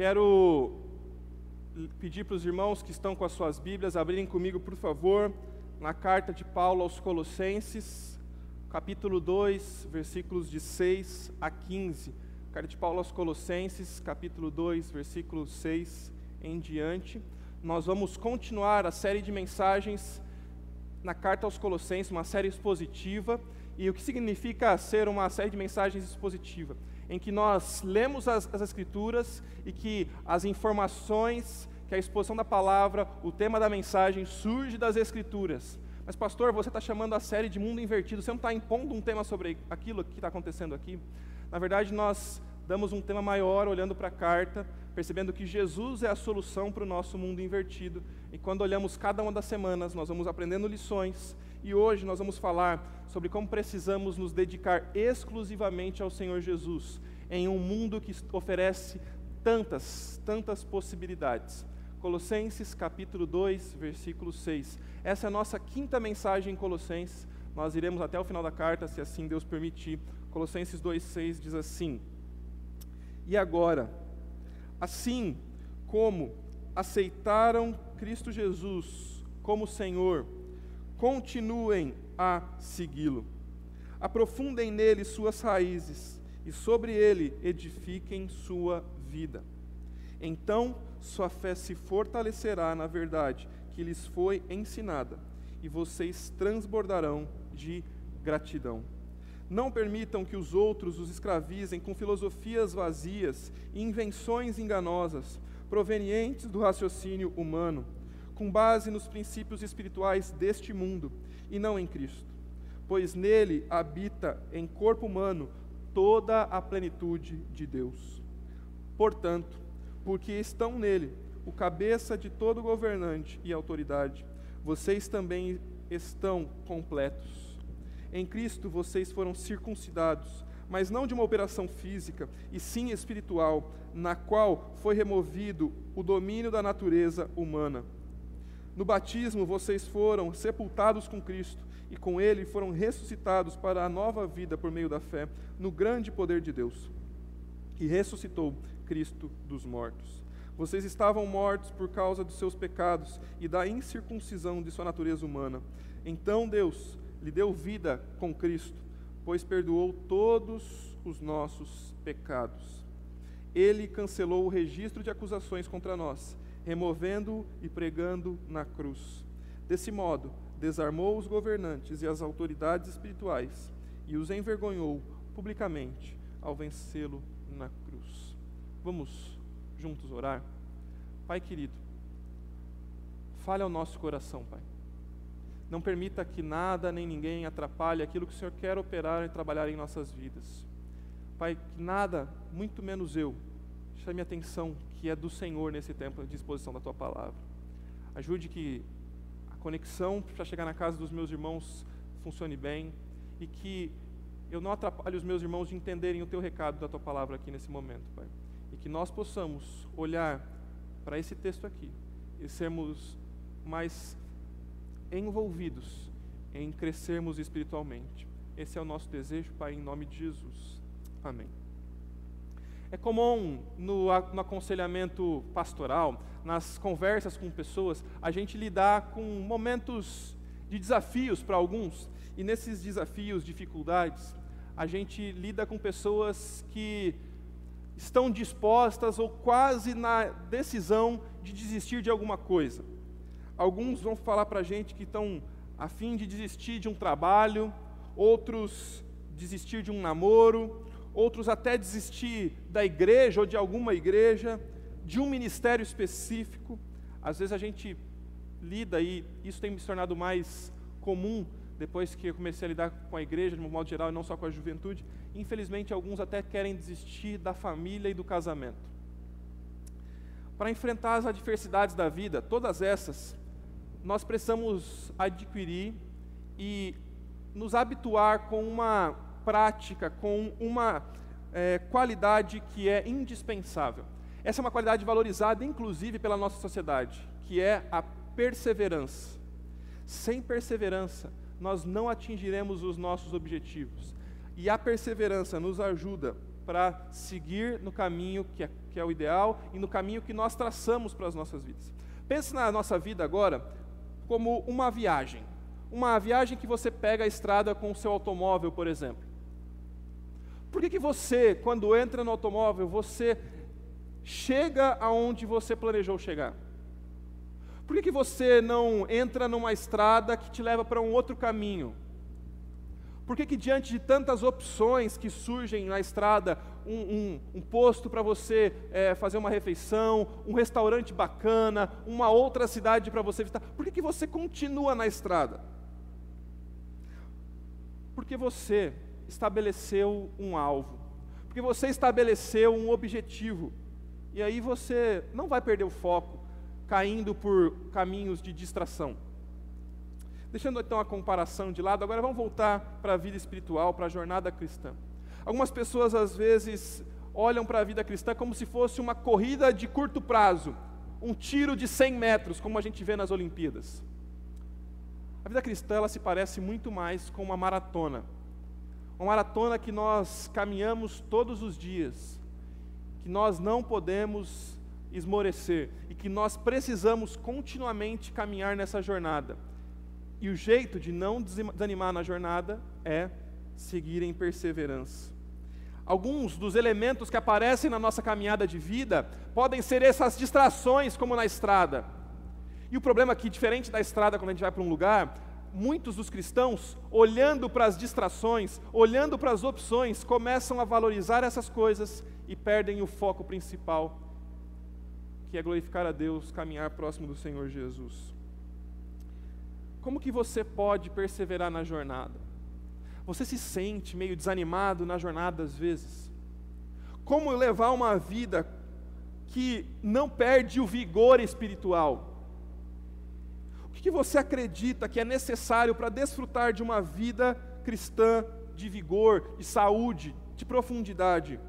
Quero pedir para os irmãos que estão com as suas Bíblias abrirem comigo, por favor, na carta de Paulo aos Colossenses, capítulo 2, versículos de 6 a 15. Carta de Paulo aos Colossenses, capítulo 2, versículo 6 em diante. Nós vamos continuar a série de mensagens na carta aos Colossenses, uma série expositiva. E o que significa ser uma série de mensagens expositiva? Em que nós lemos as, as Escrituras e que as informações, que a exposição da palavra, o tema da mensagem surge das Escrituras. Mas, pastor, você está chamando a série de mundo invertido, você não está impondo um tema sobre aquilo que está acontecendo aqui? Na verdade, nós damos um tema maior olhando para a carta, percebendo que Jesus é a solução para o nosso mundo invertido. E quando olhamos cada uma das semanas, nós vamos aprendendo lições. E hoje nós vamos falar sobre como precisamos nos dedicar exclusivamente ao Senhor Jesus, em um mundo que oferece tantas, tantas possibilidades. Colossenses capítulo 2, versículo 6. Essa é a nossa quinta mensagem em Colossenses. Nós iremos até o final da carta, se assim Deus permitir. Colossenses 2,6 diz assim: E agora, assim como aceitaram Cristo Jesus como Senhor, continuem a segui-lo. Aprofundem nele suas raízes e sobre ele edifiquem sua vida. Então sua fé se fortalecerá na verdade que lhes foi ensinada, e vocês transbordarão de gratidão. Não permitam que os outros os escravizem com filosofias vazias e invenções enganosas, provenientes do raciocínio humano, com base nos princípios espirituais deste mundo e não em Cristo. Pois nele habita em corpo humano toda a plenitude de Deus. Portanto, porque estão nele, o cabeça de todo governante e autoridade, vocês também estão completos em Cristo vocês foram circuncidados, mas não de uma operação física, e sim espiritual, na qual foi removido o domínio da natureza humana. No batismo vocês foram sepultados com Cristo, e com Ele foram ressuscitados para a nova vida por meio da fé no grande poder de Deus, que ressuscitou Cristo dos mortos. Vocês estavam mortos por causa dos seus pecados e da incircuncisão de sua natureza humana. Então Deus, lhe deu vida com Cristo, pois perdoou todos os nossos pecados. Ele cancelou o registro de acusações contra nós, removendo-o e pregando na cruz. Desse modo, desarmou os governantes e as autoridades espirituais e os envergonhou publicamente ao vencê-lo na cruz. Vamos juntos orar? Pai querido, fale ao nosso coração, Pai. Não permita que nada nem ninguém atrapalhe aquilo que o Senhor quer operar e trabalhar em nossas vidas. Pai, que nada, muito menos eu, chame a atenção que é do Senhor nesse tempo de exposição da tua palavra. Ajude que a conexão para chegar na casa dos meus irmãos funcione bem e que eu não atrapalhe os meus irmãos de entenderem o teu recado da tua palavra aqui nesse momento, Pai. E que nós possamos olhar para esse texto aqui e sermos mais envolvidos em crescermos espiritualmente. Esse é o nosso desejo, Pai, em nome de Jesus. Amém. É comum no, no, aconselhamento pastoral, nas conversas com pessoas, a gente lidar com momentos de desafios para alguns, e nesses desafios, dificuldades, a gente lida com pessoas que estão dispostas ou quase na decisão de desistir de alguma coisa. Alguns vão falar para a gente que estão a fim de desistir de um trabalho, outros desistir de um namoro, outros até desistir da igreja ou de alguma igreja, de um ministério específico. Às vezes a gente lida e isso tem me tornado mais comum depois que eu comecei a lidar com a igreja de um modo geral e não só com a juventude. Infelizmente, alguns até querem desistir da família e do casamento. Para enfrentar as adversidades da vida, todas essas, nós precisamos adquirir e nos habituar com uma prática, com uma é, qualidade que é indispensável. Essa é uma qualidade valorizada, inclusive, pela nossa sociedade, que é a perseverança. Sem perseverança, nós não atingiremos os nossos objetivos. E a perseverança nos ajuda para seguir no caminho que é que é o ideal e no caminho que nós traçamos para as nossas vidas. Pense na nossa vida agora como uma viagem. Uma viagem que você pega a estrada com o seu automóvel, por exemplo. Por que, que você, quando entra no automóvel, você chega aonde você planejou chegar? Por que, que você não entra numa estrada que te leva para um outro caminho? Por que, que diante de tantas opções que surgem na estrada, um, um, um posto para você é, fazer uma refeição, um restaurante bacana, uma outra cidade para você visitar, por que, que você continua na estrada? Porque você estabeleceu um alvo, porque você estabeleceu um objetivo, e aí você não vai perder o foco, caindo por caminhos de distração. Deixando então a comparação de lado, agora vamos voltar para a vida espiritual, para a jornada cristã. Algumas pessoas às vezes olham para a vida cristã como se fosse uma corrida de curto prazo, um tiro de 100 metros, como a gente vê nas Olimpíadas. A vida cristã ela se parece muito mais com uma maratona. Uma maratona que nós caminhamos todos os dias, que nós não podemos esmorecer e que nós precisamos continuamente caminhar nessa jornada. E o jeito de não desanimar na jornada é seguir em perseverança. Alguns dos elementos que aparecem na nossa caminhada de vida podem ser essas distrações, como na estrada. E o problema é que, diferente da estrada, quando a gente vai para um lugar, muitos dos cristãos, olhando para as distrações, olhando para as opções, começam a valorizar essas coisas e perdem o foco principal, que é glorificar a Deus, caminhar próximo do Senhor Jesus. Como que você pode perseverar na jornada? Você se sente meio desanimado na jornada às vezes? Como levar uma vida que não perde o vigor espiritual? Que você acredita que é necessário para desfrutar de uma vida cristã de vigor, de saúde, de profundidade?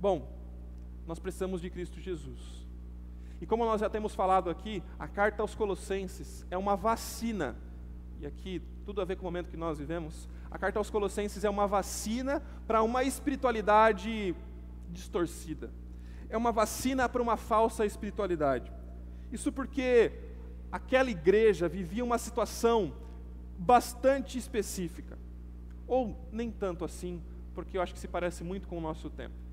Bom, nós precisamos de Cristo Jesus. E como nós já temos falado aqui, a carta aos Colossenses é uma vacina, e aqui tudo a ver com o momento que nós vivemos. A carta aos Colossenses é uma vacina para uma espiritualidade distorcida, é uma vacina para uma falsa espiritualidade. Isso porque aquela igreja vivia uma situação bastante específica, ou nem tanto assim, porque eu acho que se parece muito com o nosso tempo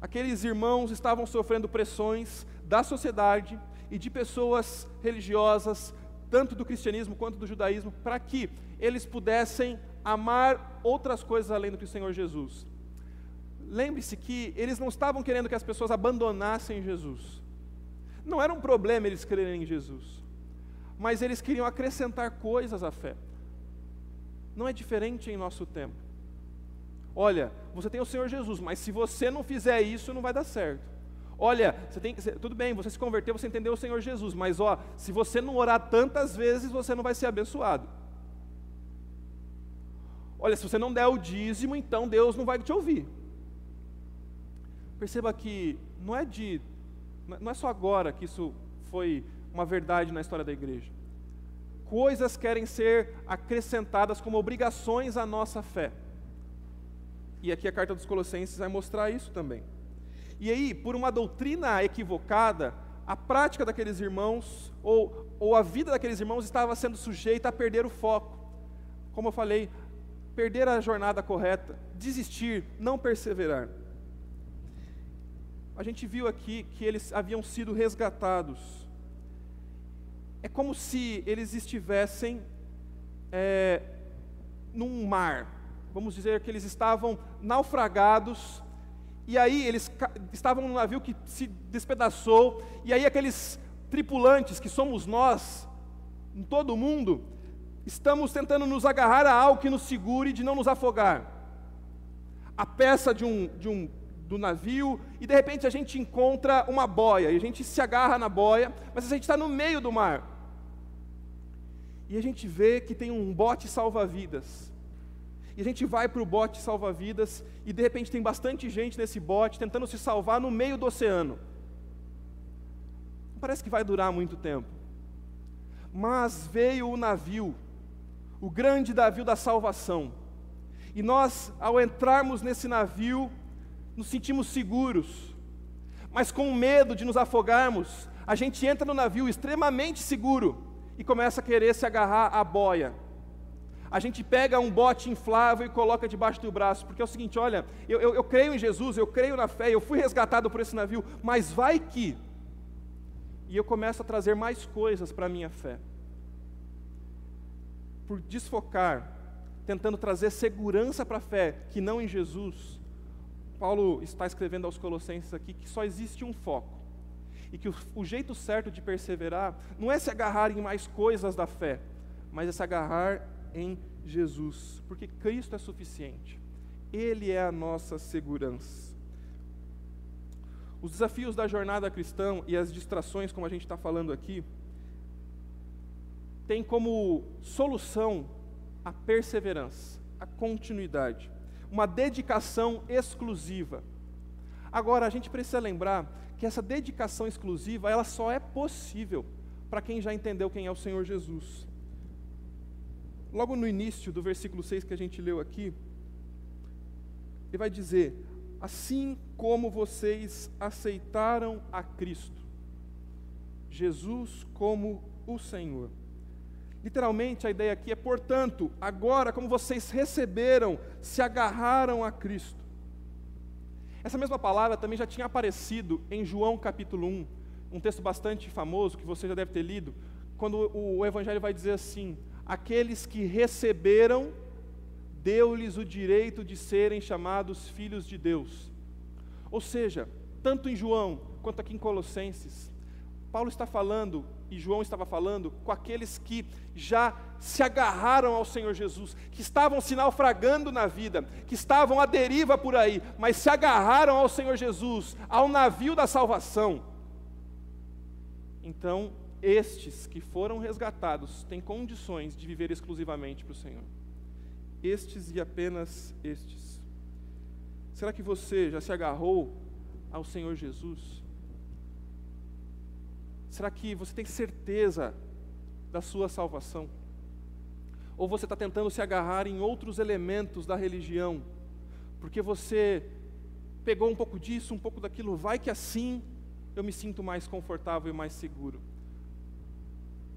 aqueles irmãos estavam sofrendo pressões da sociedade e de pessoas religiosas, tanto do cristianismo quanto do judaísmo, para que eles pudessem amar outras coisas além do que o Senhor Jesus. Lembre-se que eles não estavam querendo que as pessoas abandonassem Jesus. Não era um problema eles crerem em Jesus, mas eles queriam acrescentar coisas à fé. Não é diferente em nosso tempo. Olha, você tem o Senhor Jesus, mas se você não fizer isso, não vai dar certo. Olha, você tem, tudo bem, você se converteu, você entendeu o Senhor Jesus, mas ó, se você não orar tantas vezes, você não vai ser abençoado. Olha, se você não der o dízimo, então Deus não vai te ouvir. Perceba que não é de, não é só agora que isso foi uma verdade na história da igreja. Coisas querem ser acrescentadas como obrigações à nossa fé. E aqui a carta dos Colossenses vai mostrar isso também. E aí, por uma doutrina equivocada, a prática daqueles irmãos, ou, ou a vida daqueles irmãos, estava sendo sujeita a perder o foco. Como eu falei, perder a jornada correta, desistir, não perseverar. A gente viu aqui que eles haviam sido resgatados. É como se eles estivessem é, num mar, vamos dizer que eles estavam naufragados, e aí eles estavam num navio que se despedaçou, e aí aqueles tripulantes, que somos nós, em todo o mundo, estamos tentando nos agarrar a algo que nos segure de não nos afogar. A peça de um, de um do navio, e de repente a gente encontra uma boia, e a gente se agarra na boia, mas a gente está no meio do mar. E a gente vê que tem um bote salva-vidas e a gente vai para o bote salva-vidas e de repente tem bastante gente nesse bote tentando se salvar no meio do oceano. Não parece que vai durar muito tempo. Mas veio o navio, o grande navio da salvação. E nós, ao entrarmos nesse navio, nos sentimos seguros, mas com medo de nos afogarmos, a gente entra no navio extremamente seguro e começa a querer se agarrar à boia. A gente pega um bote inflável e coloca debaixo do braço, porque é o seguinte: olha, eu, eu, eu creio em Jesus, eu creio na fé, eu fui resgatado por esse navio, mas vai que. E eu começo a trazer mais coisas para a minha fé. Por desfocar, tentando trazer segurança para a fé, que não em Jesus, Paulo está escrevendo aos Colossenses aqui que só existe um foco. E que o, o jeito certo de perseverar não é se agarrar em mais coisas da fé, mas é se agarrar em Jesus, porque Cristo é suficiente. Ele é a nossa segurança. Os desafios da jornada cristã e as distrações, como a gente está falando aqui, têm como solução a perseverança, a continuidade, uma dedicação exclusiva. Agora, a gente precisa lembrar que essa dedicação exclusiva, ela só é possível para quem já entendeu quem é o Senhor Jesus. Logo no início do versículo 6 que a gente leu aqui, ele vai dizer: Assim como vocês aceitaram a Cristo, Jesus como o Senhor. Literalmente a ideia aqui é, portanto, agora como vocês receberam, se agarraram a Cristo. Essa mesma palavra também já tinha aparecido em João capítulo 1, um texto bastante famoso que você já deve ter lido, quando o Evangelho vai dizer assim: aqueles que receberam, deu-lhes o direito de serem chamados filhos de Deus. Ou seja, tanto em João quanto aqui em Colossenses, Paulo está falando e João estava falando com aqueles que já se agarraram ao Senhor Jesus, que estavam se naufragando na vida, que estavam à deriva por aí, mas se agarraram ao Senhor Jesus, ao navio da salvação. Então, estes que foram resgatados têm condições de viver exclusivamente para o Senhor. Estes e apenas estes. Será que você já se agarrou ao Senhor Jesus? Será que você tem certeza da sua salvação? Ou você está tentando se agarrar em outros elementos da religião, porque você pegou um pouco disso, um pouco daquilo, vai que assim eu me sinto mais confortável e mais seguro.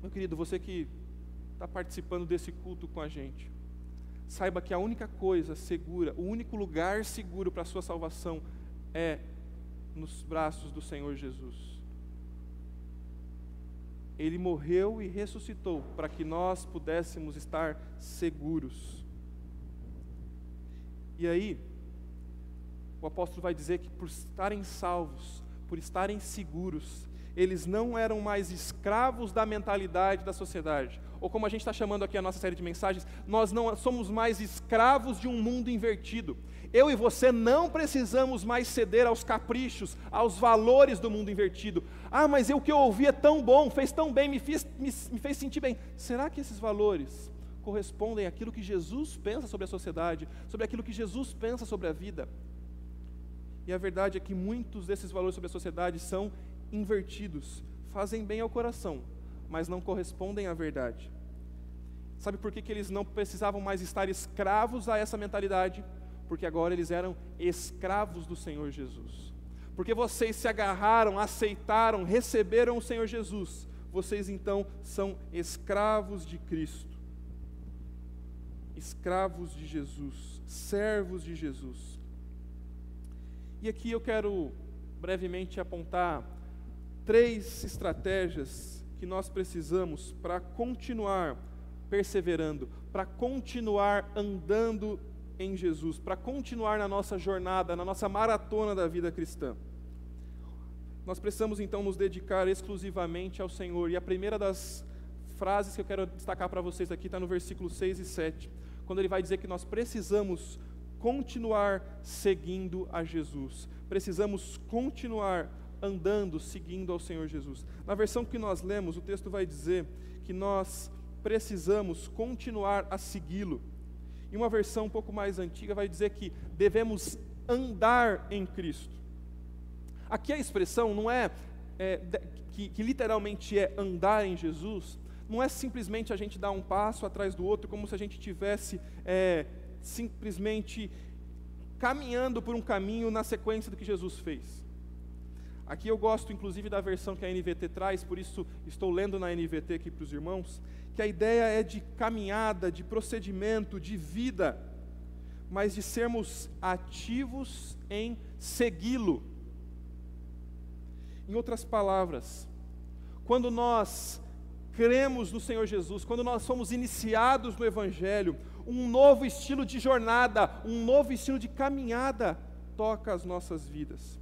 Meu querido, você que está participando desse culto com a gente, saiba que a única coisa segura, o único lugar seguro para a sua salvação é nos braços do Senhor Jesus. Ele morreu e ressuscitou para que nós pudéssemos estar seguros. E aí, o apóstolo vai dizer que por estarem salvos, por estarem seguros, eles não eram mais escravos da mentalidade da sociedade. Ou como a gente está chamando aqui a nossa série de mensagens, nós não somos mais escravos de um mundo invertido. Eu e você não precisamos mais ceder aos caprichos, aos valores do mundo invertido. Ah, mas o que eu ouvi é tão bom, fez tão bem, me fez, me, me fez sentir bem. Será que esses valores correspondem àquilo que Jesus pensa sobre a sociedade, sobre aquilo que Jesus pensa sobre a vida? E a verdade é que muitos desses valores sobre a sociedade são invertidos, fazem bem ao coração, mas não correspondem à verdade. Sabe por que, que eles não precisavam mais estar escravos a essa mentalidade? Porque agora eles eram escravos do Senhor Jesus. Porque vocês se agarraram, aceitaram, receberam o Senhor Jesus, vocês então são escravos de Cristo. Escravos de Jesus, servos de Jesus. E aqui eu quero brevemente apontar três estratégias que nós precisamos para continuar perseverando, para continuar andando em Jesus, para continuar na nossa jornada, na nossa maratona da vida cristã. Nós precisamos então nos dedicar exclusivamente ao Senhor, e a primeira das frases que eu quero destacar para vocês aqui está no versículo 6 e 7, quando ele vai dizer que nós precisamos continuar seguindo a Jesus, precisamos continuar andando, seguindo ao Senhor Jesus. Na versão que nós lemos, o texto vai dizer que nós precisamos continuar a segui-lo. E uma versão um pouco mais antiga vai dizer que devemos andar em Cristo. Aqui a expressão não é, é que, que literalmente é andar em Jesus, não é simplesmente a gente dar um passo atrás do outro, como se a gente tivesse é, simplesmente caminhando por um caminho na sequência do que Jesus fez. Aqui eu gosto, inclusive, da versão que a NVT traz, por isso estou lendo na NVT aqui para os irmãos, que a ideia é de caminhada, de procedimento, de vida, mas de sermos ativos em segui-lo. Em outras palavras, quando nós cremos no Senhor Jesus, quando nós somos iniciados no Evangelho, um novo estilo de jornada, um novo estilo de caminhada toca as nossas vidas.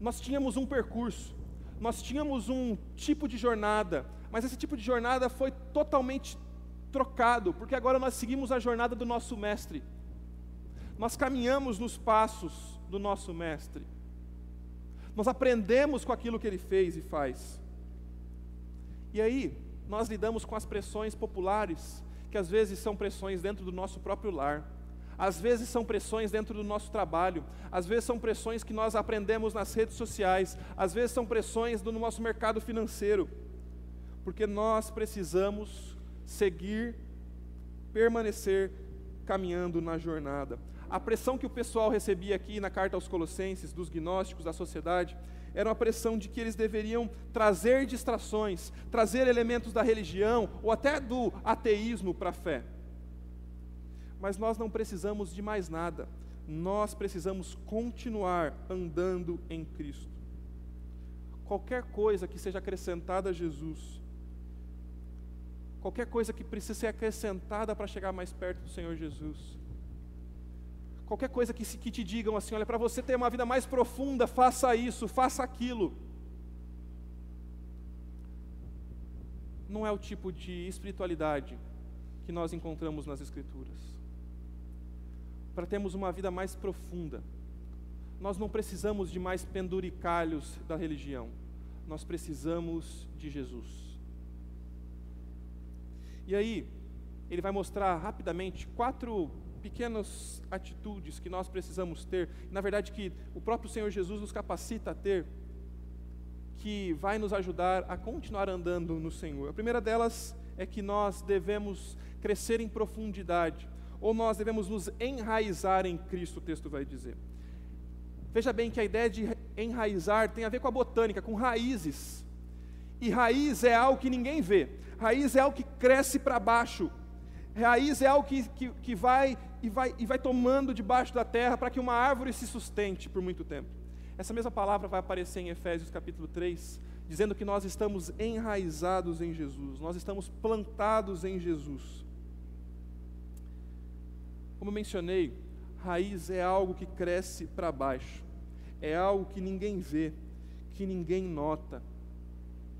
Nós tínhamos um percurso, nós tínhamos um tipo de jornada, mas esse tipo de jornada foi totalmente trocado, porque agora nós seguimos a jornada do nosso Mestre. Nós caminhamos nos passos do nosso Mestre. Nós aprendemos com aquilo que ele fez e faz. E aí, nós lidamos com as pressões populares, que às vezes são pressões dentro do nosso próprio lar, às vezes são pressões dentro do nosso trabalho, às vezes são pressões que nós aprendemos nas redes sociais, às vezes são pressões do nosso mercado financeiro, porque nós precisamos seguir, permanecer caminhando na jornada. A pressão que o pessoal recebia aqui na carta aos Colossenses, dos gnósticos da sociedade, era uma pressão de que eles deveriam trazer distrações, trazer elementos da religião ou até do ateísmo para a fé. Mas nós não precisamos de mais nada, nós precisamos continuar andando em Cristo. Qualquer coisa que seja acrescentada a Jesus, qualquer coisa que precise ser acrescentada para chegar mais perto do Senhor Jesus, Qualquer coisa que, que te digam assim, olha, para você ter uma vida mais profunda, faça isso, faça aquilo. Não é o tipo de espiritualidade que nós encontramos nas Escrituras. Para termos uma vida mais profunda, nós não precisamos de mais penduricalhos da religião, nós precisamos de Jesus. E aí, ele vai mostrar rapidamente quatro pequenas atitudes que nós precisamos ter, na verdade que o próprio Senhor Jesus nos capacita a ter, que vai nos ajudar a continuar andando no Senhor. A primeira delas é que nós devemos crescer em profundidade, ou nós devemos nos enraizar em Cristo, o texto vai dizer. Veja bem que a ideia de enraizar tem a ver com a botânica, com raízes. E raiz é algo que ninguém vê, raiz é algo que cresce para baixo, Raiz é algo que, que, que vai, e vai e vai tomando debaixo da terra para que uma árvore se sustente por muito tempo. Essa mesma palavra vai aparecer em Efésios capítulo 3, dizendo que nós estamos enraizados em Jesus, nós estamos plantados em Jesus. Como mencionei, raiz é algo que cresce para baixo, é algo que ninguém vê, que ninguém nota,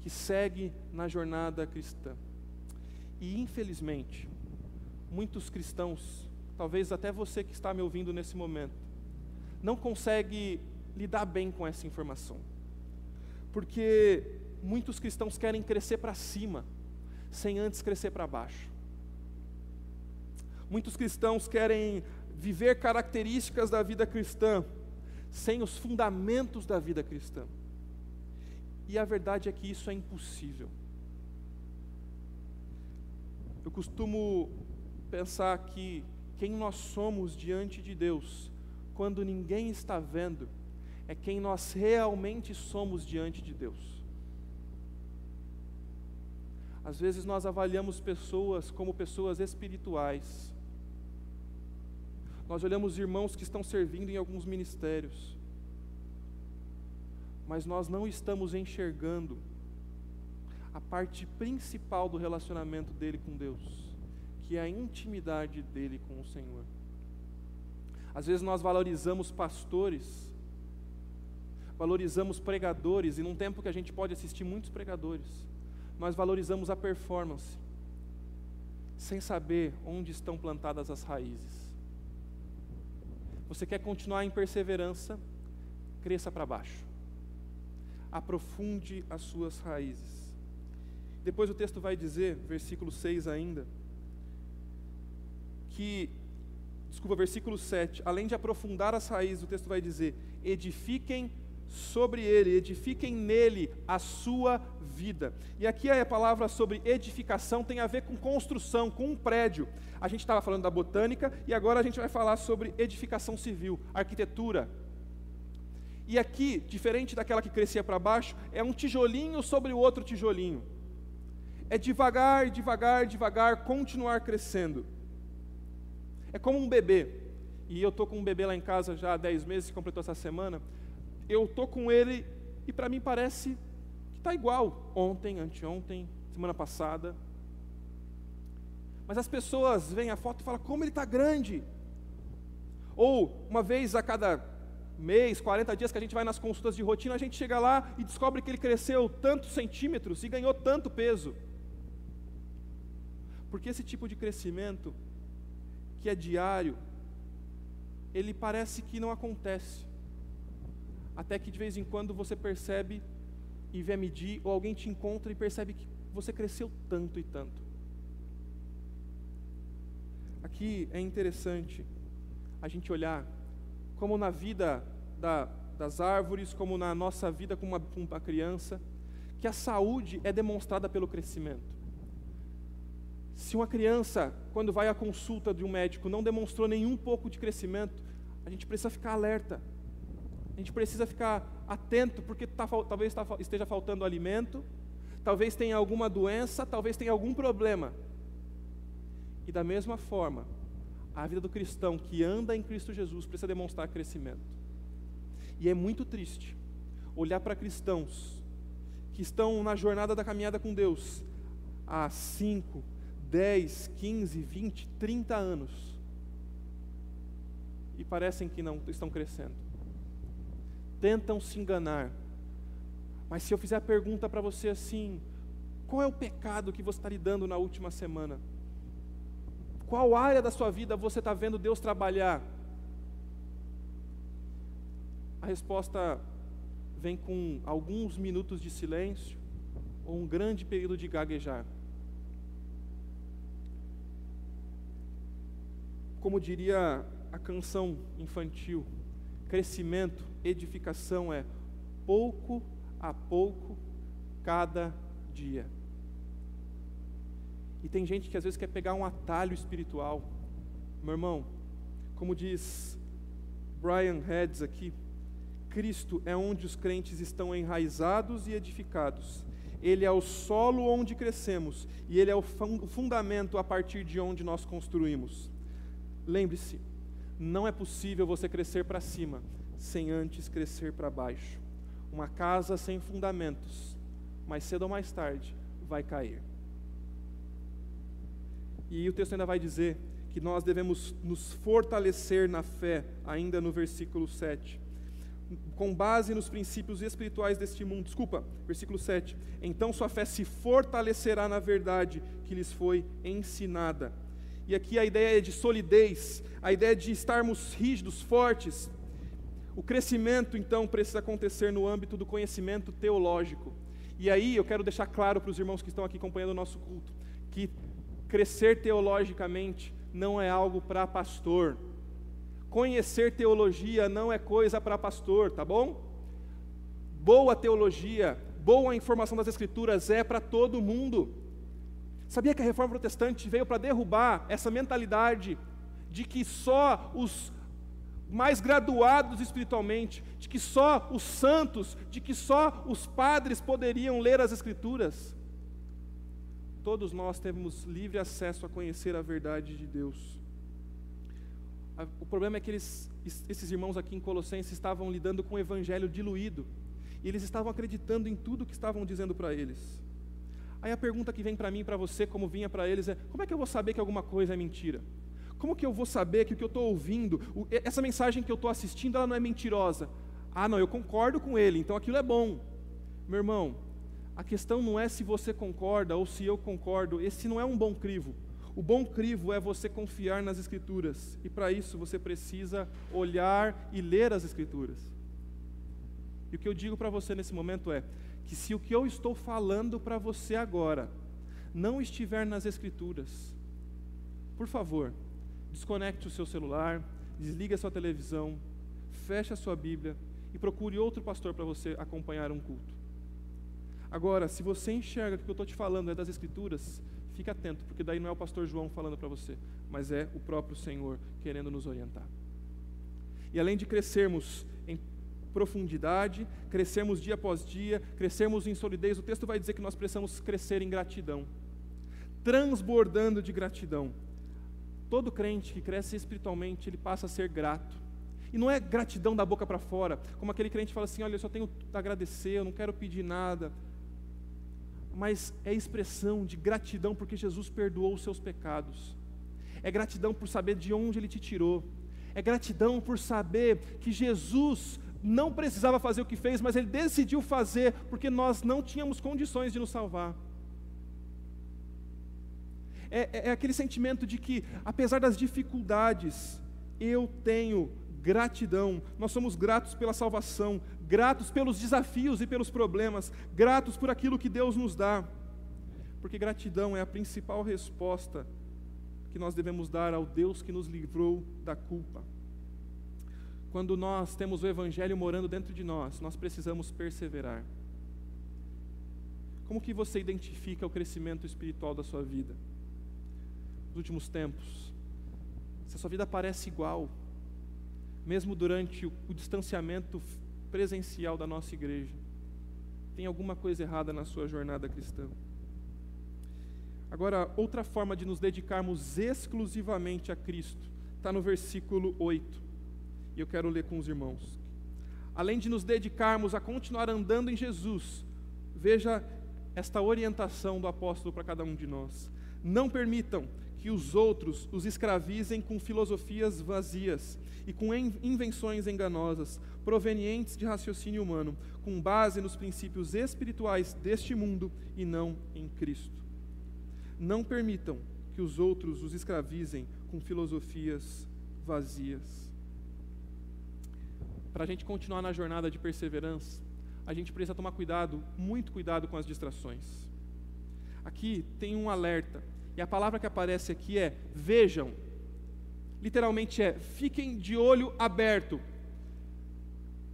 que segue na jornada cristã. E infelizmente, muitos cristãos, talvez até você que está me ouvindo nesse momento, não consegue lidar bem com essa informação. Porque muitos cristãos querem crescer para cima, sem antes crescer para baixo. Muitos cristãos querem viver características da vida cristã, sem os fundamentos da vida cristã. E a verdade é que isso é impossível. Eu costumo pensar que quem nós somos diante de Deus, quando ninguém está vendo, é quem nós realmente somos diante de Deus. Às vezes nós avaliamos pessoas como pessoas espirituais. Nós olhamos irmãos que estão servindo em alguns ministérios, mas nós não estamos enxergando a parte principal do relacionamento dele com Deus que é a intimidade dele com o Senhor. Às vezes nós valorizamos pastores, valorizamos pregadores, e num tempo que a gente pode assistir muitos pregadores, nós valorizamos a performance, sem saber onde estão plantadas as raízes. Você quer continuar em perseverança? Cresça para baixo. Aprofunde as suas raízes. Depois o texto vai dizer, versículo 6 ainda, que, desculpa, versículo 7, além de aprofundar as raízes, o texto vai dizer: edifiquem sobre ele, edifiquem nele a sua vida. E aqui a palavra sobre edificação tem a ver com construção, com um prédio. A gente estava falando da botânica e agora a gente vai falar sobre edificação civil, arquitetura. E aqui, diferente daquela que crescia para baixo, é um tijolinho sobre o outro tijolinho. É devagar, devagar, devagar continuar crescendo. É como um bebê. E eu estou com um bebê lá em casa já há 10 meses, completou essa semana. Eu estou com ele e para mim parece que está igual. Ontem, anteontem, semana passada. Mas as pessoas veem a foto e falam, como ele está grande. Ou, uma vez a cada mês, 40 dias que a gente vai nas consultas de rotina, a gente chega lá e descobre que ele cresceu tantos centímetros e ganhou tanto peso. Porque esse tipo de crescimento, que é diário, ele parece que não acontece. Até que de vez em quando você percebe e vê medir, ou alguém te encontra e percebe que você cresceu tanto e tanto. Aqui é interessante a gente olhar como na vida da, das árvores, como na nossa vida com uma, uma criança, que a saúde é demonstrada pelo crescimento. Se uma criança, quando vai à consulta de um médico, não demonstrou nenhum pouco de crescimento, a gente precisa ficar alerta. A gente precisa ficar atento, porque tá, talvez tá, esteja faltando alimento, talvez tenha alguma doença, talvez tenha algum problema. E da mesma forma, a vida do cristão que anda em Cristo Jesus precisa demonstrar crescimento. E é muito triste olhar para cristãos que estão na jornada da caminhada com Deus há 5, 10, 15, 20, 30 anos e parecem que não estão crescendo. Tentam se enganar. Mas se eu fizer a pergunta para você assim: qual é o pecado que você está lidando na última semana? Qual área da sua vida você está vendo Deus trabalhar? A resposta vem com alguns minutos de silêncio ou um grande período de gaguejar. Como diria a canção infantil, crescimento, edificação é pouco a pouco, cada dia. E tem gente que às vezes quer pegar um atalho espiritual. Meu irmão, como diz Brian Heads aqui, Cristo é onde os crentes estão enraizados e edificados. Ele é o solo onde crescemos e ele é o fundamento a partir de onde nós construímos. Lembre-se, não é possível você crescer para cima sem antes crescer para baixo. Uma casa sem fundamentos, mais cedo ou mais tarde, vai cair. E o texto ainda vai dizer que nós devemos nos fortalecer na fé, ainda no versículo 7. Com base nos princípios espirituais deste mundo. Desculpa, versículo 7. Então sua fé se fortalecerá na verdade que lhes foi ensinada. E aqui a ideia é de solidez, a ideia de estarmos rígidos, fortes. O crescimento, então, precisa acontecer no âmbito do conhecimento teológico. E aí eu quero deixar claro para os irmãos que estão aqui acompanhando o nosso culto que crescer teologicamente não é algo para pastor. Conhecer teologia não é coisa para pastor, tá bom? Boa teologia, boa informação das Escrituras é para todo mundo. Sabia que a reforma protestante veio para derrubar essa mentalidade de que só os mais graduados espiritualmente, de que só os santos, de que só os padres poderiam ler as Escrituras? Todos nós temos livre acesso a conhecer a verdade de Deus. O problema é que eles, esses irmãos aqui em Colossenses estavam lidando com o evangelho diluído. E eles estavam acreditando em tudo que estavam dizendo para eles. Aí a pergunta que vem para mim e para você, como vinha para eles, é: como é que eu vou saber que alguma coisa é mentira? Como que eu vou saber que o que eu estou ouvindo, essa mensagem que eu estou assistindo, ela não é mentirosa? Ah, não, eu concordo com ele, então aquilo é bom. Meu irmão, a questão não é se você concorda ou se eu concordo, esse não é um bom crivo. O bom crivo é você confiar nas Escrituras, e para isso você precisa olhar e ler as Escrituras. E o que eu digo para você nesse momento é que se o que eu estou falando para você agora não estiver nas Escrituras, por favor, desconecte o seu celular, desligue a sua televisão, feche a sua Bíblia e procure outro pastor para você acompanhar um culto. Agora, se você enxerga que o que eu estou te falando é das Escrituras, fique atento, porque daí não é o pastor João falando para você, mas é o próprio Senhor querendo nos orientar. E além de crescermos em profundidade, crescermos dia após dia, crescermos em solidez, o texto vai dizer que nós precisamos crescer em gratidão, transbordando de gratidão. Todo crente que cresce espiritualmente, ele passa a ser grato. E não é gratidão da boca para fora, como aquele crente fala assim: olha, eu só tenho a agradecer, eu não quero pedir nada. Mas é expressão de gratidão porque Jesus perdoou os seus pecados. É gratidão por saber de onde ele te tirou. É gratidão por saber que Jesus não precisava fazer o que fez, mas ele decidiu fazer porque nós não tínhamos condições de nos salvar. É, é, é, aquele sentimento de que, apesar das dificuldades, eu tenho gratidão. Nós somos gratos pela salvação, gratos pelos desafios e pelos problemas, gratos por aquilo que Deus nos dá. Porque gratidão é a principal resposta que nós devemos dar ao Deus que nos livrou da culpa quando nós temos o Evangelho morando dentro de nós, nós precisamos perseverar. Como que você identifica o crescimento espiritual da sua vida? Nos últimos tempos, se a sua vida parece igual, mesmo durante o, o distanciamento presencial da nossa igreja, tem alguma coisa errada na sua jornada cristã. Agora, outra forma de nos dedicarmos exclusivamente a Cristo está no versículo 8 e eu quero ler com os irmãos. Além de nos dedicarmos a continuar andando em Jesus, veja esta orientação do apóstolo para cada um de nós. Não permitam que os outros os escravizem com filosofias vazias e com invenções enganosas, provenientes de raciocínio humano, com base nos princípios espirituais deste mundo e não em Cristo. Não permitam que os outros os escravizem com filosofias vazias para a gente continuar na jornada de perseverança, a gente precisa tomar cuidado, muito cuidado com as distrações. Aqui tem um alerta, e a palavra que aparece aqui é vejam. Literalmente é fiquem de olho aberto.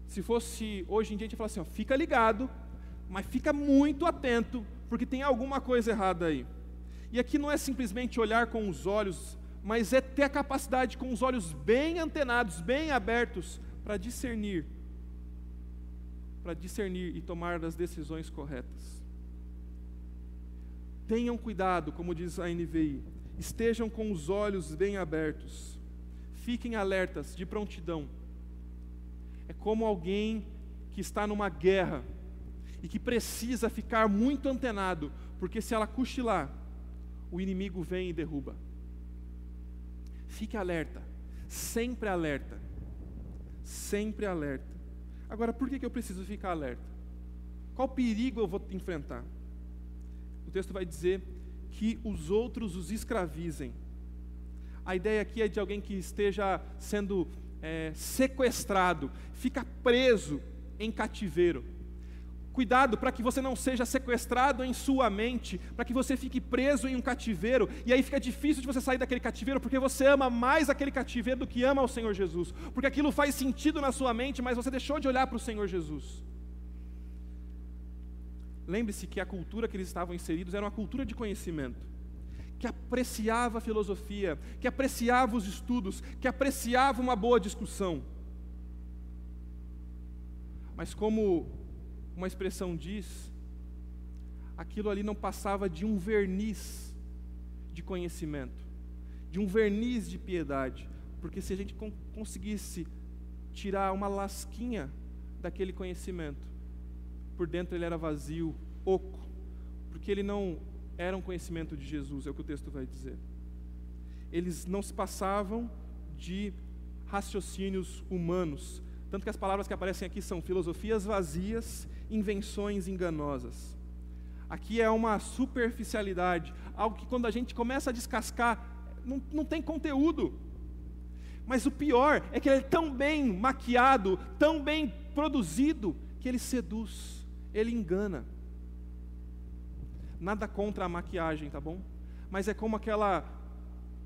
Se fosse hoje em dia, a gente fala assim: ó, fica ligado, mas fica muito atento, porque tem alguma coisa errada aí. E aqui não é simplesmente olhar com os olhos, mas é ter a capacidade com os olhos bem antenados, bem abertos, para discernir, para discernir e tomar as decisões corretas. Tenham cuidado, como diz a NVI, estejam com os olhos bem abertos, fiquem alertas, de prontidão. É como alguém que está numa guerra e que precisa ficar muito antenado, porque se ela cochilar, o inimigo vem e derruba. Fique alerta, sempre alerta sempre alerta. Agora, por que, eu preciso ficar alerta? Qual perigo eu vou enfrentar? O texto vai dizer que os outros os escravizem. A ideia aqui é de alguém que esteja sendo é, sequestrado, fica preso em cativeiro. Cuidado para que você não seja sequestrado em sua mente, para que você fique preso em um cativeiro, e aí fica difícil de você sair daquele cativeiro, porque você ama mais aquele cativeiro do que ama o Senhor Jesus, porque aquilo faz sentido na sua mente, mas você deixou de olhar para o Senhor Jesus. Lembre-se que a cultura que eles estavam inseridos era uma cultura de conhecimento, que apreciava a filosofia, que apreciava os estudos, que apreciava uma boa discussão. Mas como uma expressão diz, aquilo ali não passava de um verniz de conhecimento, de um verniz de piedade, porque se a gente conseguisse tirar uma lasquinha daquele conhecimento, por dentro ele era vazio, oco, porque ele não era um conhecimento de Jesus, é o que o texto vai dizer. Eles não se passavam de raciocínios humanos, tanto que as palavras que aparecem aqui são filosofias vazias invenções enganosas. Aqui é uma superficialidade, algo que quando a gente começa a descascar, não, não tem conteúdo. Mas o pior é que ele é tão bem maquiado, tão bem produzido, que ele seduz, ele engana. Nada contra a maquiagem, tá bom? Mas é como aquela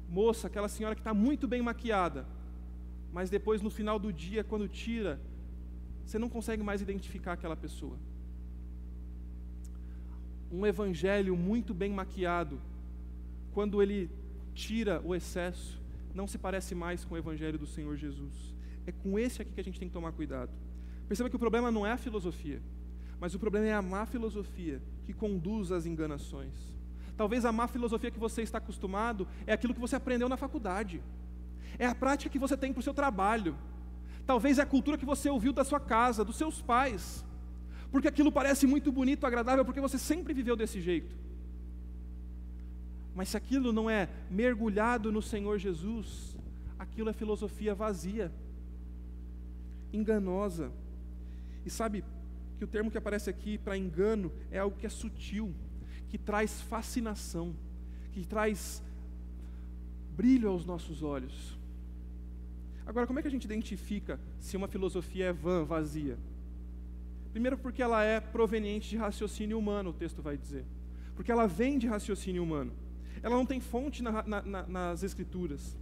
moça, aquela senhora que está muito bem maquiada, mas depois no final do dia, quando tira, você não consegue mais identificar aquela pessoa. Um evangelho muito bem maquiado, quando ele tira o excesso, não se parece mais com o evangelho do Senhor Jesus. É com esse aqui que a gente tem que tomar cuidado. Perceba que o problema não é a filosofia, mas o problema é a má filosofia que conduz às enganações. Talvez a má filosofia que você está acostumado é aquilo que você aprendeu na faculdade, é a prática que você tem para o seu trabalho, talvez é a cultura que você ouviu da sua casa, dos seus pais, porque aquilo parece muito bonito, agradável, porque você sempre viveu desse jeito. Mas se aquilo não é mergulhado no Senhor Jesus, aquilo é filosofia vazia, enganosa. E sabe que o termo que aparece aqui para engano é algo que é sutil, que traz fascinação, que traz brilho aos nossos olhos. Agora, como é que a gente identifica se uma filosofia é vã, vazia? Primeiro, porque ela é proveniente de raciocínio humano, o texto vai dizer. Porque ela vem de raciocínio humano. Ela não tem fonte na, na, na, nas Escrituras.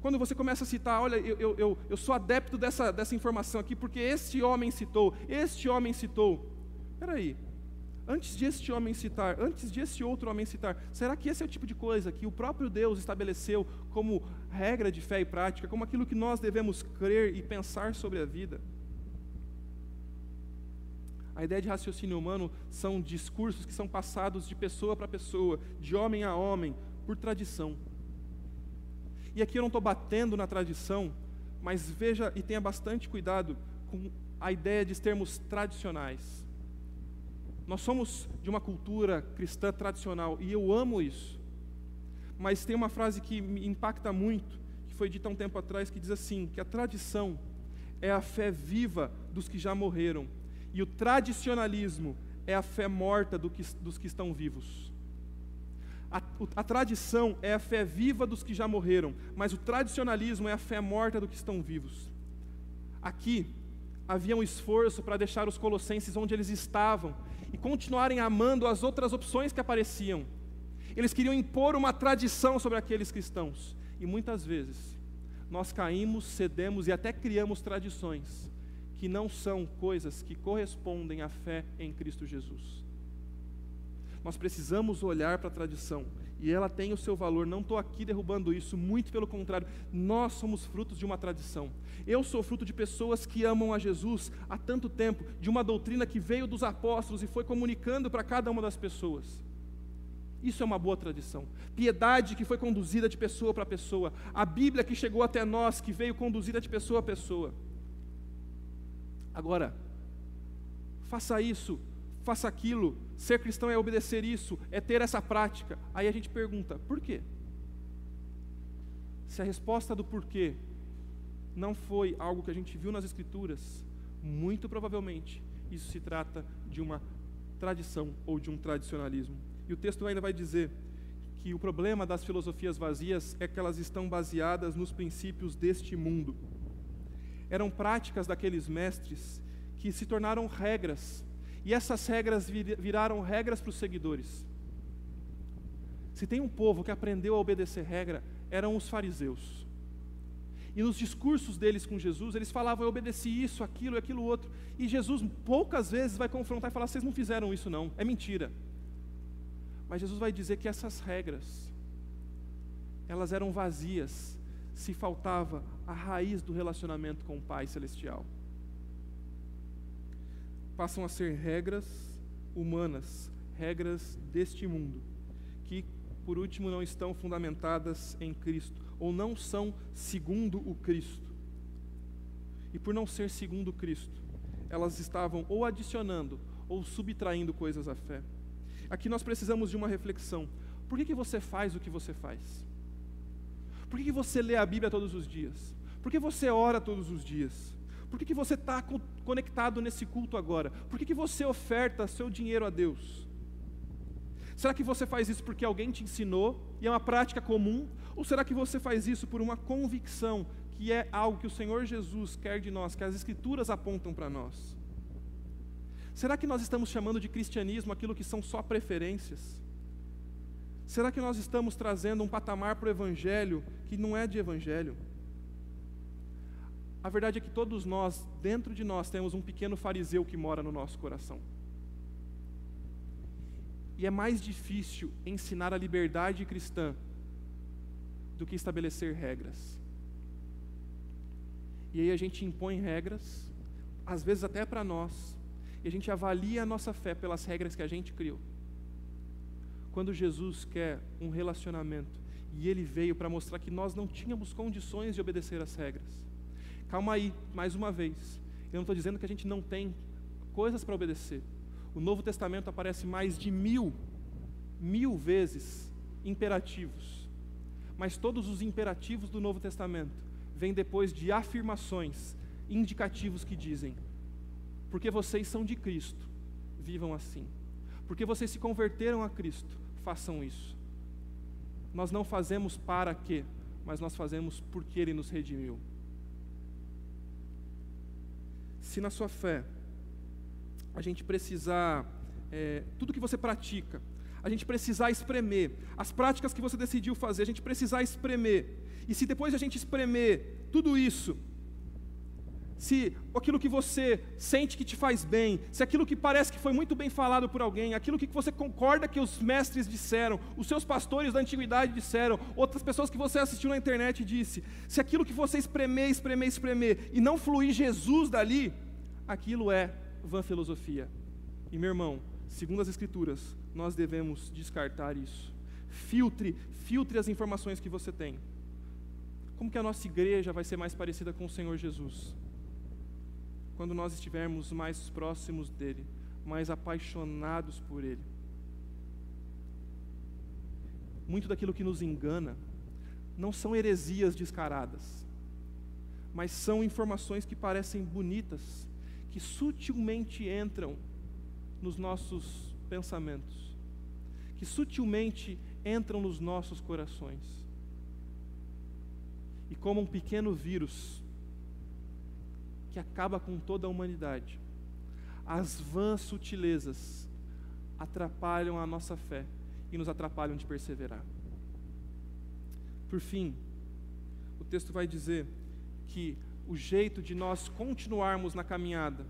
Quando você começa a citar, olha, eu, eu, eu, sou adepto dessa, dessa informação aqui, porque este homem citou, este homem citou. Espera aí, antes de este homem citar, antes de esse outro homem citar, será que esse é o tipo de coisa que o próprio Deus estabeleceu como regra de fé e prática, como aquilo que nós devemos crer e pensar sobre a vida? A ideia de raciocínio humano são discursos que são passados de pessoa para pessoa, de homem a homem, por tradição. E aqui eu não estou batendo na tradição, mas veja e tenha bastante cuidado com a ideia de termos tradicionais. Nós somos de uma cultura cristã tradicional e eu amo isso. Mas tem uma frase que me impacta muito, que foi dita há um tempo atrás, que diz assim: que a tradição é a fé viva dos que já morreram, e o tradicionalismo é a fé morta do que, dos que estão vivos. A, a, tradição é a fé viva dos que já morreram, mas o tradicionalismo é a fé morta dos que estão vivos. Aqui havia um esforço para deixar os colossenses onde eles estavam e continuarem amando as outras opções que apareciam. Eles queriam impor uma tradição sobre aqueles cristãos. E muitas vezes nós caímos, cedemos e até criamos tradições que não são coisas que correspondem à fé em Cristo Jesus. Nós precisamos olhar para a tradição e ela tem o seu valor. Não estou aqui derrubando isso, muito pelo contrário, nós somos frutos de uma tradição. Eu sou fruto de pessoas que amam a Jesus há tanto tempo, de uma doutrina que veio dos apóstolos e foi comunicando para cada uma das pessoas. Isso é uma boa tradição. Piedade que foi conduzida de pessoa para pessoa. A Bíblia que chegou até nós, que veio conduzida de pessoa a pessoa. Agora, faça isso faça aquilo, ser cristão é obedecer isso, é ter essa prática. Aí a gente pergunta, por quê? Se a resposta do porquê não foi algo que a gente viu nas Escrituras, muito provavelmente isso se trata de uma tradição ou de um tradicionalismo. E o texto ainda vai dizer que o problema das filosofias vazias é que elas estão baseadas nos princípios deste mundo. Eram práticas daqueles mestres que se tornaram regras e essas regras viraram regras para os seguidores. Se tem um povo que aprendeu a obedecer regra, eram os fariseus. E nos discursos deles com Jesus, eles falavam: Eu obedeci isso, aquilo, aquilo outro. E Jesus poucas vezes vai confrontar e falar: Vocês não fizeram isso, não, é mentira. Mas Jesus vai dizer que essas regras, elas eram vazias se faltava a raiz do relacionamento com o Pai Celestial passam a ser regras humanas, regras deste mundo, que, por último, não estão fundamentadas em Cristo, ou não são segundo o Cristo. E por não ser segundo Cristo, elas estavam ou adicionando ou subtraindo coisas à fé. Aqui nós precisamos de uma reflexão. Por que, que você faz o que você faz? Por que, que você lê a Bíblia todos os dias? Por que você ora todos os dias? Por que, que você está conectado nesse culto agora? Por que, que você oferta seu dinheiro a Deus? Será que você faz isso porque alguém te ensinou e é uma prática comum? Ou será que você faz isso por uma convicção que é algo que o Senhor Jesus quer de nós, que as Escrituras apontam para nós? Será que nós estamos chamando de cristianismo aquilo que são só preferências? Será que nós estamos trazendo um patamar para o Evangelho que não é de Evangelho? A verdade é que todos nós, dentro de nós, temos um pequeno fariseu que mora no nosso coração. E é mais difícil ensinar a liberdade cristã do que estabelecer regras. E aí a gente impõe regras, às vezes até para nós, e a gente avalia a nossa fé pelas regras que a gente criou. Quando Jesus quer um relacionamento e ele veio para mostrar que nós não tínhamos condições de obedecer às regras. Calma aí, mais uma vez. Eu não estou dizendo que a gente não tem coisas para obedecer. O Novo Testamento aparece mais de mil, mil vezes imperativos. Mas todos os imperativos do Novo Testamento vêm depois de afirmações, indicativos que dizem: porque vocês são de Cristo, vivam assim. Porque vocês se converteram a Cristo, façam isso. Nós não fazemos para quê, mas nós fazemos porque Ele nos redimiu. Se na sua fé a gente precisar, é, tudo que você pratica, a gente precisar espremer, as práticas que você decidiu fazer, a gente precisar espremer, e se depois a gente espremer tudo isso, se aquilo que você sente que te faz bem, se aquilo que parece que foi muito bem falado por alguém, aquilo que você concorda que os mestres disseram, os seus pastores da antiguidade disseram, outras pessoas que você assistiu na internet disse, se aquilo que você espremer, espremer, espremer e não fluir Jesus dali, aquilo é vã filosofia. E meu irmão, segundo as escrituras, nós devemos descartar isso. Filtre, filtre as informações que você tem. Como que a nossa igreja vai ser mais parecida com o Senhor Jesus? Quando nós estivermos mais próximos dEle, mais apaixonados por Ele. Muito daquilo que nos engana não são heresias descaradas, mas são informações que parecem bonitas, que sutilmente entram nos nossos pensamentos, que sutilmente entram nos nossos corações. E como um pequeno vírus, que acaba com toda a humanidade. As vãs sutilezas atrapalham a nossa fé e nos atrapalham de perseverar. Por fim, o texto vai dizer que o jeito de nós continuarmos na caminhada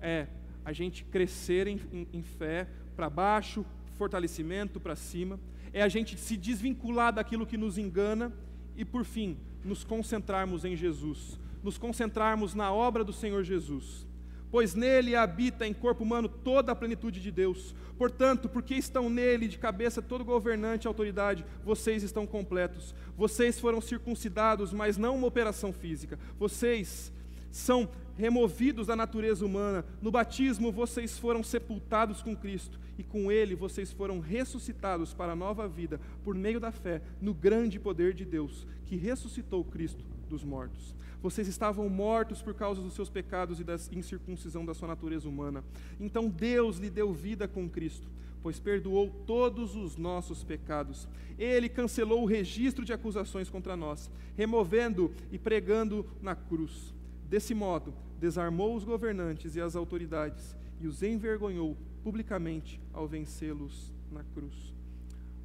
é a gente crescer em, em, em fé para baixo, fortalecimento para cima, é a gente se desvincular daquilo que nos engana e, por fim, nos concentrarmos em Jesus, nos concentrarmos na obra do Senhor Jesus. Pois nele habita em corpo humano toda a plenitude de Deus. Portanto, porque estão nele de cabeça todo governante e autoridade, vocês estão completos. Vocês foram circuncidados, mas não uma operação física. Vocês são removidos da natureza humana. No batismo, vocês foram sepultados com Cristo, e com Ele vocês foram ressuscitados para a nova vida, por meio da fé no grande poder de Deus, que ressuscitou Cristo dos mortos. Vocês estavam mortos por causa dos seus pecados e da incircuncisão da sua natureza humana. Então Deus lhe deu vida com Cristo, pois perdoou todos os nossos pecados. Ele cancelou o registro de acusações contra nós, removendo e pregando na cruz. Desse modo, desarmou os governantes e as autoridades e os envergonhou publicamente ao vencê-los na cruz.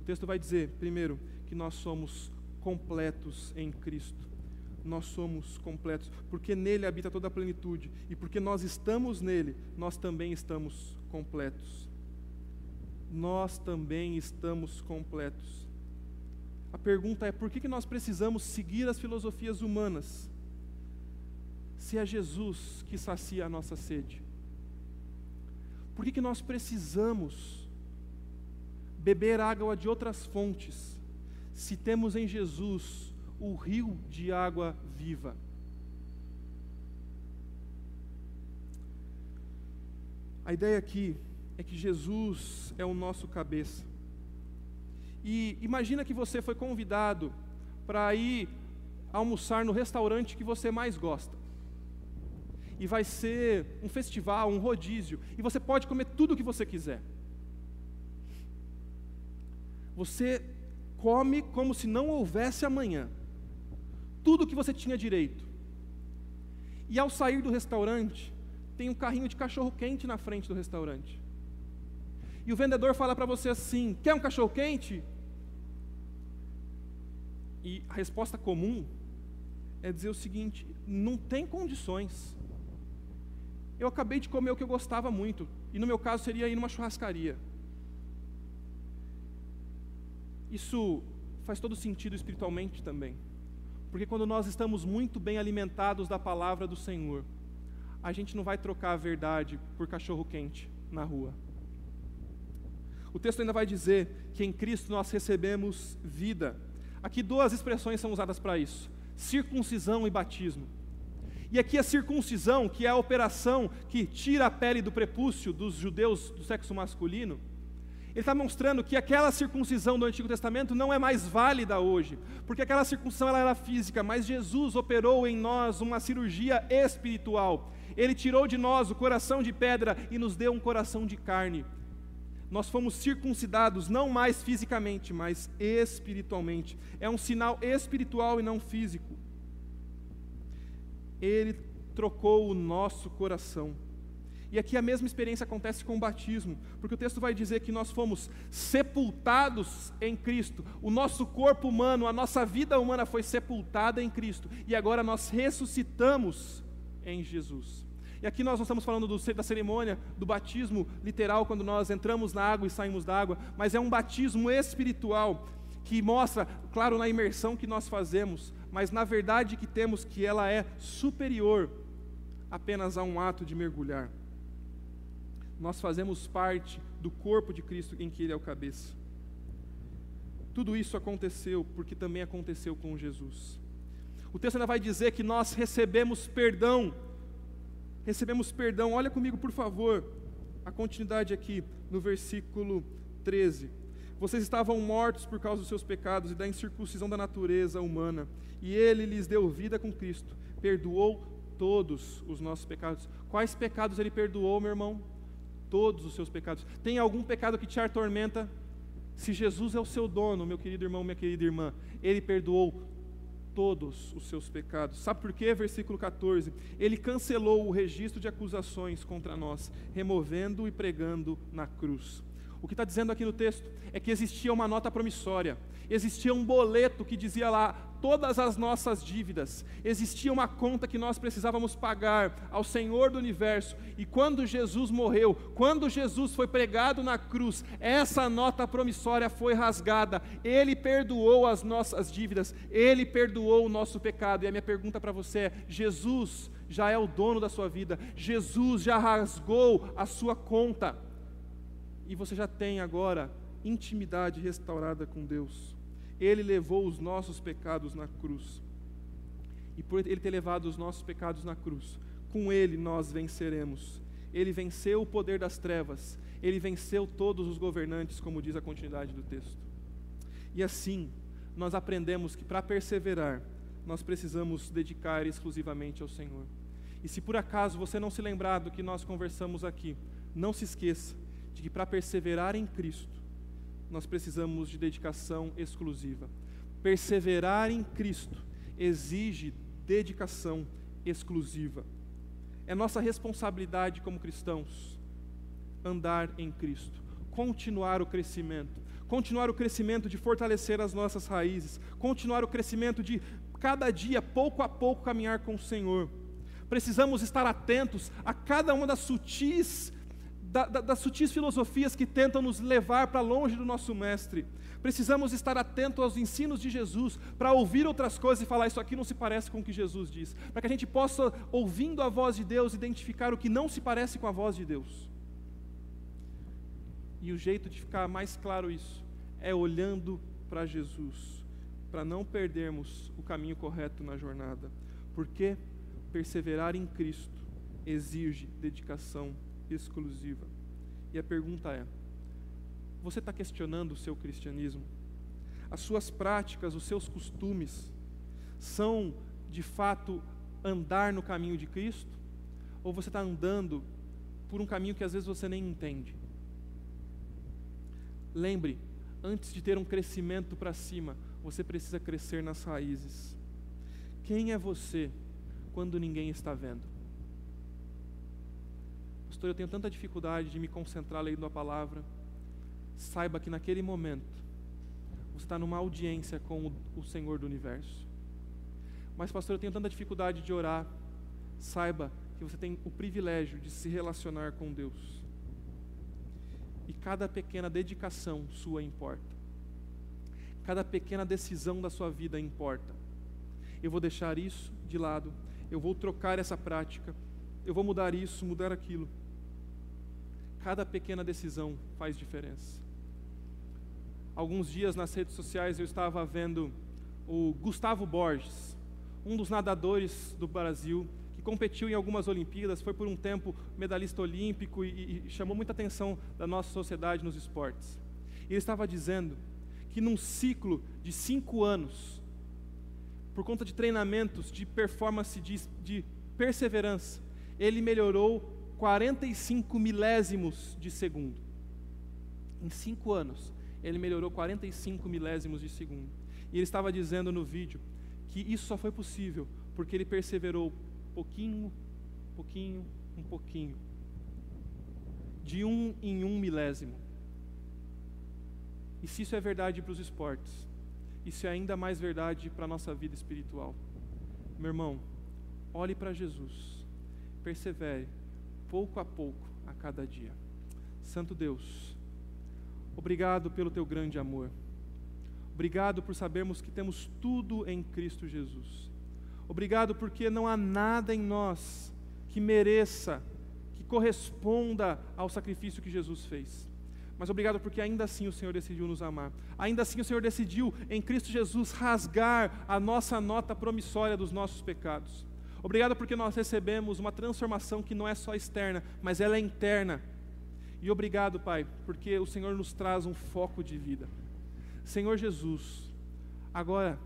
O texto vai dizer, primeiro, que nós somos completos em Cristo nós somos completos, porque nele habita toda a plenitude, e porque nós estamos nele, nós também estamos completos. Nós também estamos completos. A pergunta é: por que, que nós precisamos seguir as filosofias humanas, se é Jesus que sacia a nossa sede? Por que, que nós precisamos beber água de outras fontes, se temos em Jesus o rio de água viva. A ideia aqui é que Jesus é o nosso cabeça. E imagina que você foi convidado para ir almoçar no restaurante que você mais gosta. E vai ser um festival, um rodízio, e você pode comer tudo o que você quiser. Você come como se não houvesse amanhã tudo que você tinha direito. E ao sair do restaurante, tem um carrinho de cachorro quente na frente do restaurante. E o vendedor fala para você assim: quer um cachorro quente? E a resposta comum é dizer o seguinte: não tem condições. Eu acabei de comer o que eu gostava muito, e no meu caso seria ir numa churrascaria. Isso faz todo sentido espiritualmente também, porque quando nós estamos muito bem alimentados da palavra do Senhor, a gente não vai trocar a verdade por cachorro quente na rua. O texto ainda vai dizer que em Cristo nós recebemos vida. Aqui duas expressões são usadas para isso: circuncisão e batismo. E aqui a circuncisão, que é a operação que tira a pele do prepúcio dos judeus do sexo masculino, ele está mostrando que aquela circuncisão do Antigo Testamento não é mais válida hoje, porque aquela circuncisão ela era física, mas Jesus operou em nós uma cirurgia espiritual. Ele tirou de nós o coração de pedra e nos deu um coração de carne. Nós fomos circuncidados não mais fisicamente, mas espiritualmente. É um sinal espiritual e não físico. Ele trocou o nosso coração. E aqui a mesma experiência acontece com o batismo, porque o texto vai dizer que nós fomos sepultados em Cristo, o nosso corpo humano, a nossa vida humana foi sepultada em Cristo, e agora nós ressuscitamos em Jesus. E aqui nós não estamos falando do, da cerimônia do batismo literal, quando nós entramos na água e saímos da água, mas é um batismo espiritual que mostra, claro, na imersão que nós fazemos, mas na verdade que temos que ela é superior apenas a um ato de mergulhar. Nós fazemos parte do corpo de Cristo em que Ele é o cabeça. Tudo isso aconteceu porque também aconteceu com Jesus. O texto ainda vai dizer que nós recebemos perdão recebemos perdão. Olha comigo, por favor, a continuidade aqui no versículo 13. Vocês estavam mortos por causa dos seus pecados e da incircuncisão da natureza humana, e ele lhes deu vida com Cristo, perdoou todos os nossos pecados. Quais pecados ele perdoou, meu irmão? Todos os seus pecados. Tem algum pecado que te atormenta? Se Jesus é o seu dono, meu querido irmão, minha querida irmã, ele perdoou todos os seus pecados. Sabe por quê? Versículo 14. Ele cancelou o registro de acusações contra nós, removendo e pregando na cruz. O que está dizendo aqui no texto é que existia uma nota promissória, existia um boleto que dizia lá todas as nossas dívidas, existia uma conta que nós precisávamos pagar ao Senhor do universo, e quando Jesus morreu, quando Jesus foi pregado na cruz, essa nota promissória foi rasgada, ele perdoou as nossas dívidas, ele perdoou o nosso pecado, e a minha pergunta para você é: Jesus já é o dono da sua vida, Jesus já rasgou a sua conta, e você já tem agora intimidade restaurada com Deus. Ele levou os nossos pecados na cruz. E por Ele ter levado os nossos pecados na cruz, com Ele nós venceremos. Ele venceu o poder das trevas, Ele venceu todos os governantes, como diz a continuidade do texto. E assim, nós aprendemos que para perseverar, nós precisamos dedicar exclusivamente ao Senhor. E se por acaso você não se lembrar do que nós conversamos aqui, não se esqueça de que para perseverar em Cristo, nós precisamos de dedicação exclusiva. Perseverar em Cristo exige dedicação exclusiva. É nossa responsabilidade como cristãos andar em Cristo, continuar o crescimento, continuar o crescimento de fortalecer as nossas raízes, continuar o crescimento de cada dia, pouco a pouco, caminhar com o Senhor. Precisamos estar atentos a cada uma das sutis da, da, das sutis filosofias que tentam nos levar para longe do nosso Mestre. Precisamos estar atentos aos ensinos de Jesus para ouvir outras coisas e falar: Isso aqui não se parece com o que Jesus diz. Para que a gente possa, ouvindo a voz de Deus, identificar o que não se parece com a voz de Deus. E o jeito de ficar mais claro isso é olhando para Jesus, para não perdermos o caminho correto na jornada. Porque perseverar em Cristo exige dedicação exclusiva. E a pergunta é: você está questionando o seu cristianismo? As suas práticas, os seus costumes, são de fato andar no caminho de Cristo? Ou você está andando por um caminho que às vezes você nem entende? Lembre, antes de ter um crescimento para cima, você precisa crescer nas raízes. Quem é você quando ninguém está vendo? Pastor, eu tenho tanta dificuldade de me concentrar lendo a palavra. Saiba que naquele momento, você está numa audiência com o, o Senhor do universo. Mas, pastor, eu tenho tanta dificuldade de orar. Saiba que você tem o privilégio de se relacionar com Deus. E cada pequena dedicação sua importa. Cada pequena decisão da sua vida importa. Eu vou deixar isso de lado. Eu vou trocar essa prática. Eu vou mudar isso, mudar aquilo. Cada pequena decisão faz diferença. Alguns dias nas redes sociais eu estava vendo o Gustavo Borges, um dos nadadores do Brasil, que competiu em algumas Olimpíadas, foi por um tempo medalhista olímpico e, e chamou muita atenção da nossa sociedade nos esportes. Ele estava dizendo que num ciclo de cinco anos, por conta de treinamentos, de performance, de, de perseverança, ele melhorou 45 milésimos de segundo. Em cinco anos, ele melhorou 45 milésimos de segundo. E ele estava dizendo no vídeo que isso só foi possível porque ele perseverou pouquinho, pouquinho, um pouquinho, de um em um milésimo. E se isso é verdade para os esportes, isso é ainda mais verdade para a nossa vida espiritual. Meu irmão, olhe para Jesus, persevere, pouco a pouco, a cada dia. Santo Deus, obrigado pelo teu grande amor. Obrigado por sabermos que temos tudo em Cristo Jesus. Obrigado porque não há nada em nós que mereça, que corresponda ao sacrifício que Jesus fez. Mas obrigado porque ainda assim o Senhor decidiu nos amar. Ainda assim o Senhor decidiu em Cristo Jesus rasgar a nossa nota promissória dos nossos pecados. Obrigado porque nós recebemos uma transformação que não é só externa, mas ela é interna. E obrigado, Pai, porque o Senhor nos traz um foco de vida. Senhor Jesus, agora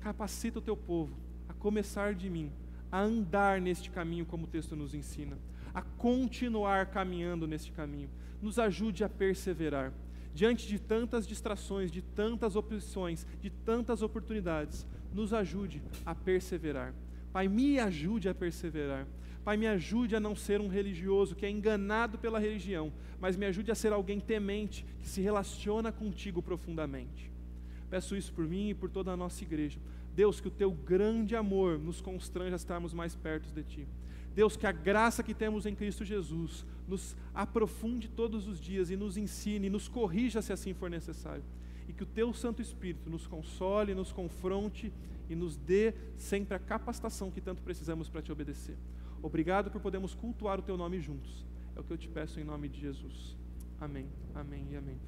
capacita o teu povo a começar de mim, a andar neste caminho como o texto nos ensina, a continuar caminhando neste caminho. Nos ajude a perseverar. Diante de tantas distrações, de tantas opções, de tantas oportunidades, nos ajude a perseverar. Pai, me ajude a perseverar. Pai, me ajude a não ser um religioso que é enganado pela religião, mas me ajude a ser alguém temente que se relaciona contigo profundamente. Peço isso por mim e por toda a nossa igreja. Deus, que o teu grande amor nos constranja a estarmos mais perto de ti. Deus, que a graça que temos em Cristo Jesus nos aprofunde todos os dias e nos ensine, nos corrija se assim for necessário. E que o teu Santo Espírito nos console, nos confronte e nos dê sempre a capacitação que tanto precisamos para te obedecer. Obrigado por podermos cultuar o teu nome juntos. É o que eu te peço em nome de Jesus. Amém, amém e amém.